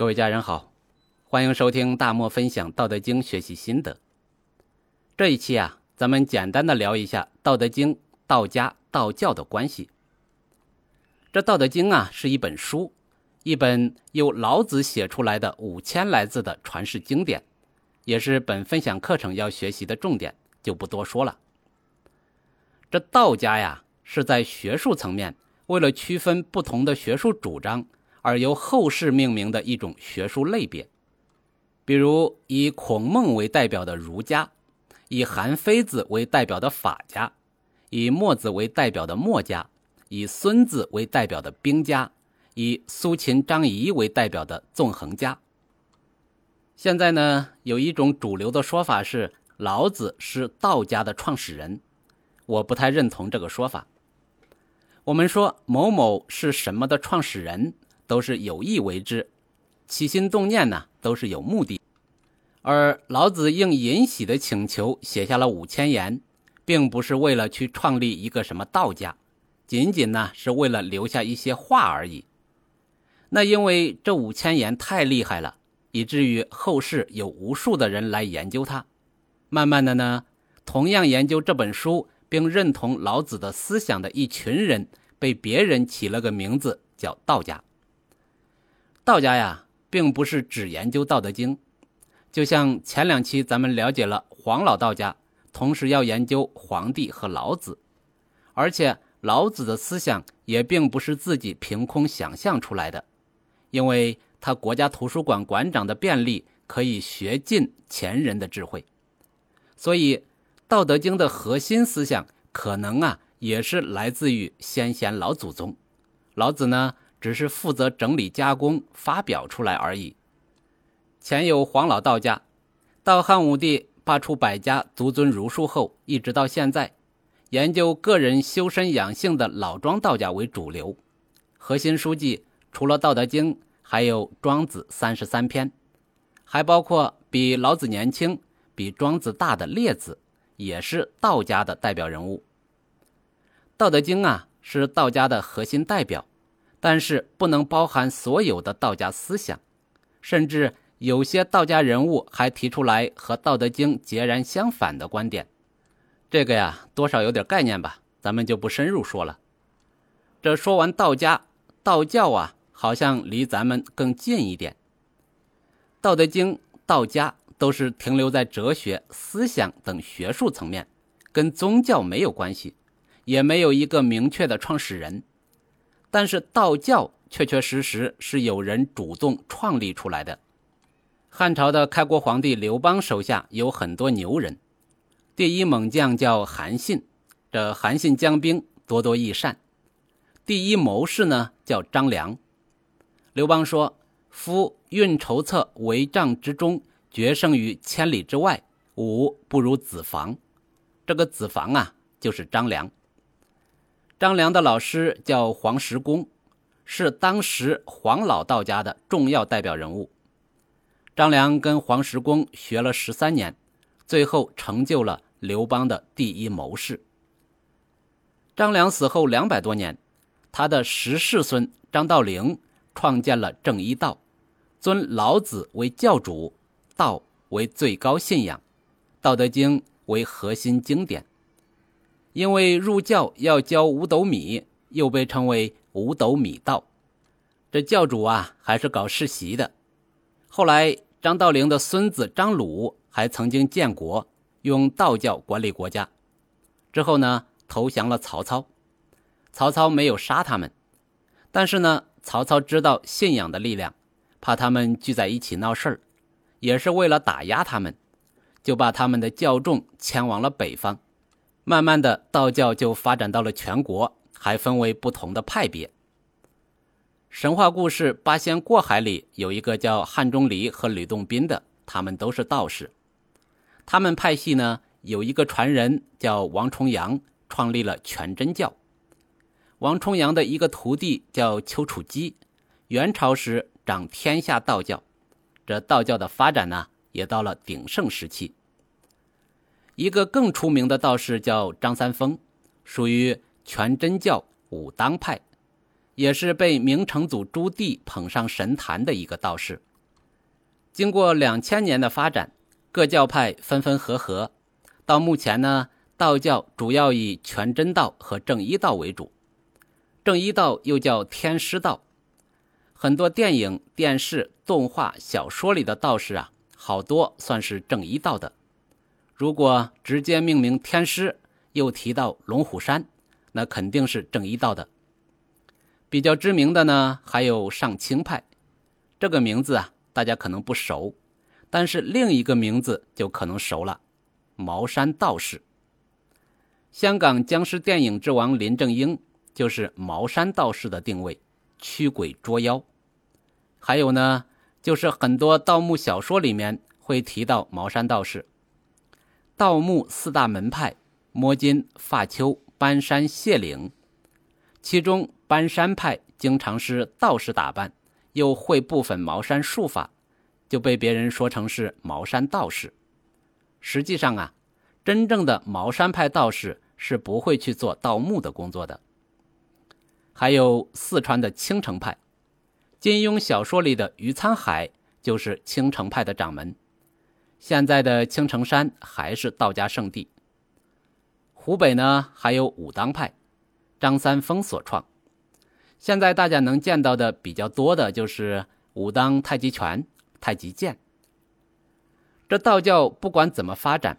各位家人好，欢迎收听大漠分享《道德经》学习心得。这一期啊，咱们简单的聊一下《道德经》、道家、道教的关系。这《道德经》啊，是一本书，一本由老子写出来的五千来字的传世经典，也是本分享课程要学习的重点，就不多说了。这道家呀，是在学术层面，为了区分不同的学术主张。而由后世命名的一种学术类别，比如以孔孟为代表的儒家，以韩非子为代表的法家，以墨子为代表的墨家，以孙子为代表的兵家，以苏秦、张仪为代表的纵横家。现在呢，有一种主流的说法是老子是道家的创始人，我不太认同这个说法。我们说某某是什么的创始人？都是有意为之，起心动念呢都是有目的。而老子应尹喜的请求写下了五千言，并不是为了去创立一个什么道家，仅仅呢是为了留下一些话而已。那因为这五千言太厉害了，以至于后世有无数的人来研究它。慢慢的呢，同样研究这本书并认同老子的思想的一群人，被别人起了个名字叫道家。道家呀，并不是只研究《道德经》，就像前两期咱们了解了黄老道家，同时要研究黄帝和老子，而且老子的思想也并不是自己凭空想象出来的，因为他国家图书馆馆长的便利可以学尽前人的智慧，所以《道德经》的核心思想可能啊，也是来自于先贤老祖宗。老子呢？只是负责整理加工发表出来而已。前有黄老道家，到汉武帝罢黜百家，独尊儒术后，一直到现在，研究个人修身养性的老庄道家为主流。核心书籍除了《道德经》，还有《庄子》三十三篇，还包括比老子年轻、比庄子大的列子，也是道家的代表人物。《道德经》啊，是道家的核心代表。但是不能包含所有的道家思想，甚至有些道家人物还提出来和《道德经》截然相反的观点。这个呀，多少有点概念吧，咱们就不深入说了。这说完道家、道教啊，好像离咱们更近一点。《道德经》、道家都是停留在哲学、思想等学术层面，跟宗教没有关系，也没有一个明确的创始人。但是道教确确实实是有人主动创立出来的。汉朝的开国皇帝刘邦手下有很多牛人，第一猛将叫韩信，这韩信将兵多多益善。第一谋士呢叫张良。刘邦说：“夫运筹策，帷帐之中，决胜于千里之外，吾不如子房。”这个子房啊，就是张良。张良的老师叫黄石公，是当时黄老道家的重要代表人物。张良跟黄石公学了十三年，最后成就了刘邦的第一谋士。张良死后两百多年，他的十世孙张道陵创建了正一道，尊老子为教主，道为最高信仰，《道德经》为核心经典。因为入教要交五斗米，又被称为五斗米道。这教主啊，还是搞世袭的。后来张道陵的孙子张鲁还曾经建国，用道教管理国家。之后呢，投降了曹操。曹操没有杀他们，但是呢，曹操知道信仰的力量，怕他们聚在一起闹事儿，也是为了打压他们，就把他们的教众迁往了北方。慢慢的，道教就发展到了全国，还分为不同的派别。神话故事《八仙过海》里有一个叫汉钟离和吕洞宾的，他们都是道士。他们派系呢有一个传人叫王重阳，创立了全真教。王重阳的一个徒弟叫丘处机，元朝时掌天下道教，这道教的发展呢也到了鼎盛时期。一个更出名的道士叫张三丰，属于全真教武当派，也是被明成祖朱棣捧上神坛的一个道士。经过两千年的发展，各教派分分合合，到目前呢，道教主要以全真道和正一道为主。正一道又叫天师道，很多电影、电视、动画、小说里的道士啊，好多算是正一道的。如果直接命名天师，又提到龙虎山，那肯定是正一道的。比较知名的呢，还有上清派，这个名字啊，大家可能不熟，但是另一个名字就可能熟了——茅山道士。香港僵尸电影之王林正英就是茅山道士的定位，驱鬼捉妖。还有呢，就是很多盗墓小说里面会提到茅山道士。盗墓四大门派：摸金、发丘、搬山、卸岭，其中。搬山派经常是道士打扮，又会部分茅山术法，就被别人说成是茅山道士。实际上啊，真正的茅山派道士是不会去做盗墓的工作的。还有四川的青城派，金庸小说里的余沧海就是青城派的掌门。现在的青城山还是道家圣地。湖北呢，还有武当派，张三丰所创。现在大家能见到的比较多的就是武当太极拳、太极剑。这道教不管怎么发展，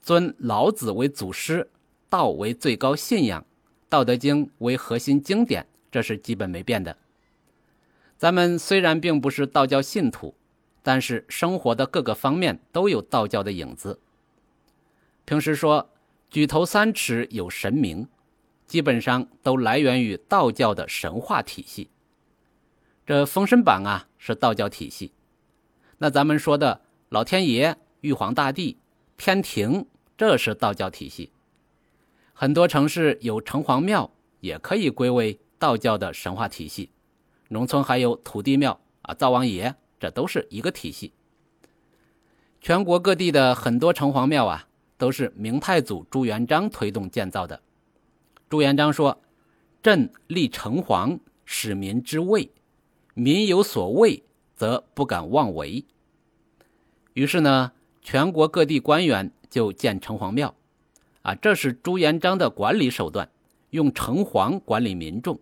尊老子为祖师，道为最高信仰，《道德经》为核心经典，这是基本没变的。咱们虽然并不是道教信徒，但是生活的各个方面都有道教的影子。平时说举头三尺有神明。基本上都来源于道教的神话体系。这《封神榜》啊是道教体系，那咱们说的老天爷、玉皇大帝、天庭，这是道教体系。很多城市有城隍庙，也可以归为道教的神话体系。农村还有土地庙啊、灶王爷，这都是一个体系。全国各地的很多城隍庙啊，都是明太祖朱元璋推动建造的。朱元璋说：“朕立城隍，使民知畏，民有所畏，则不敢妄为。”于是呢，全国各地官员就建城隍庙，啊，这是朱元璋的管理手段，用城隍管理民众。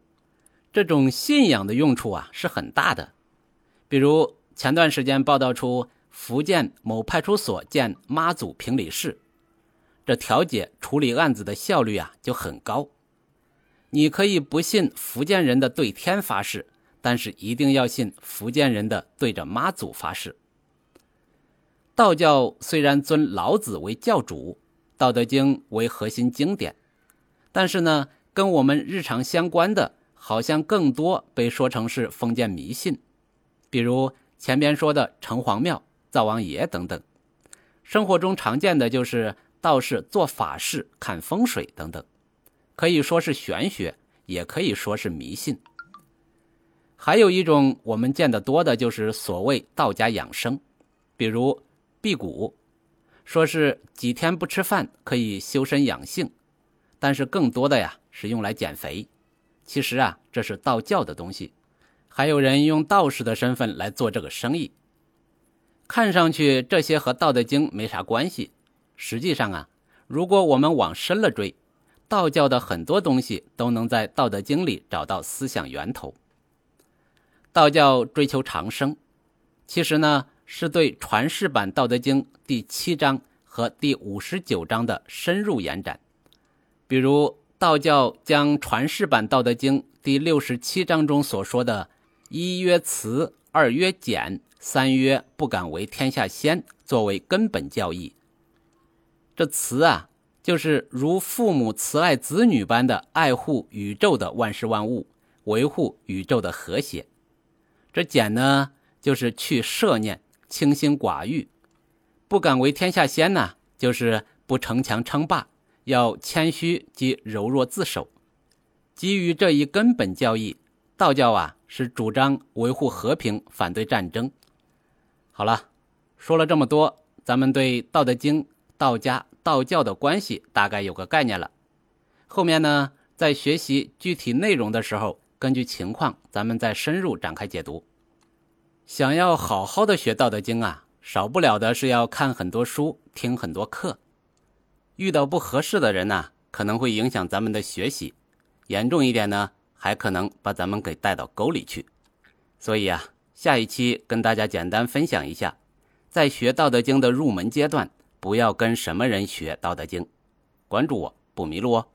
这种信仰的用处啊是很大的。比如前段时间报道出福建某派出所建妈祖评理室，这调解处理案子的效率啊就很高。你可以不信福建人的对天发誓，但是一定要信福建人的对着妈祖发誓。道教虽然尊老子为教主，《道德经》为核心经典，但是呢，跟我们日常相关的，好像更多被说成是封建迷信，比如前边说的城隍庙、灶王爷等等。生活中常见的就是道士做法事、看风水等等。可以说是玄学，也可以说是迷信。还有一种我们见得多的，就是所谓道家养生，比如辟谷，说是几天不吃饭可以修身养性，但是更多的呀是用来减肥。其实啊，这是道教的东西，还有人用道士的身份来做这个生意。看上去这些和《道德经》没啥关系，实际上啊，如果我们往深了追。道教的很多东西都能在《道德经》里找到思想源头。道教追求长生，其实呢是对传世版《道德经》第七章和第五十九章的深入延展。比如，道教将传世版《道德经》第六十七章中所说的“一曰慈，二曰俭，三曰不敢为天下先”作为根本教义。这慈啊。就是如父母慈爱子女般的爱护宇宙的万事万物，维护宇宙的和谐。这俭呢，就是去摄念，清心寡欲；不敢为天下先呢，就是不逞强称霸，要谦虚及柔弱自守。基于这一根本教义，道教啊是主张维护和平，反对战争。好了，说了这么多，咱们对《道德经》道家。道教的关系大概有个概念了，后面呢，在学习具体内容的时候，根据情况，咱们再深入展开解读。想要好好的学《道德经》啊，少不了的是要看很多书，听很多课。遇到不合适的人呢，可能会影响咱们的学习，严重一点呢，还可能把咱们给带到沟里去。所以啊，下一期跟大家简单分享一下，在学《道德经》的入门阶段，不要跟什么人学《道德经》。关注我不迷路哦。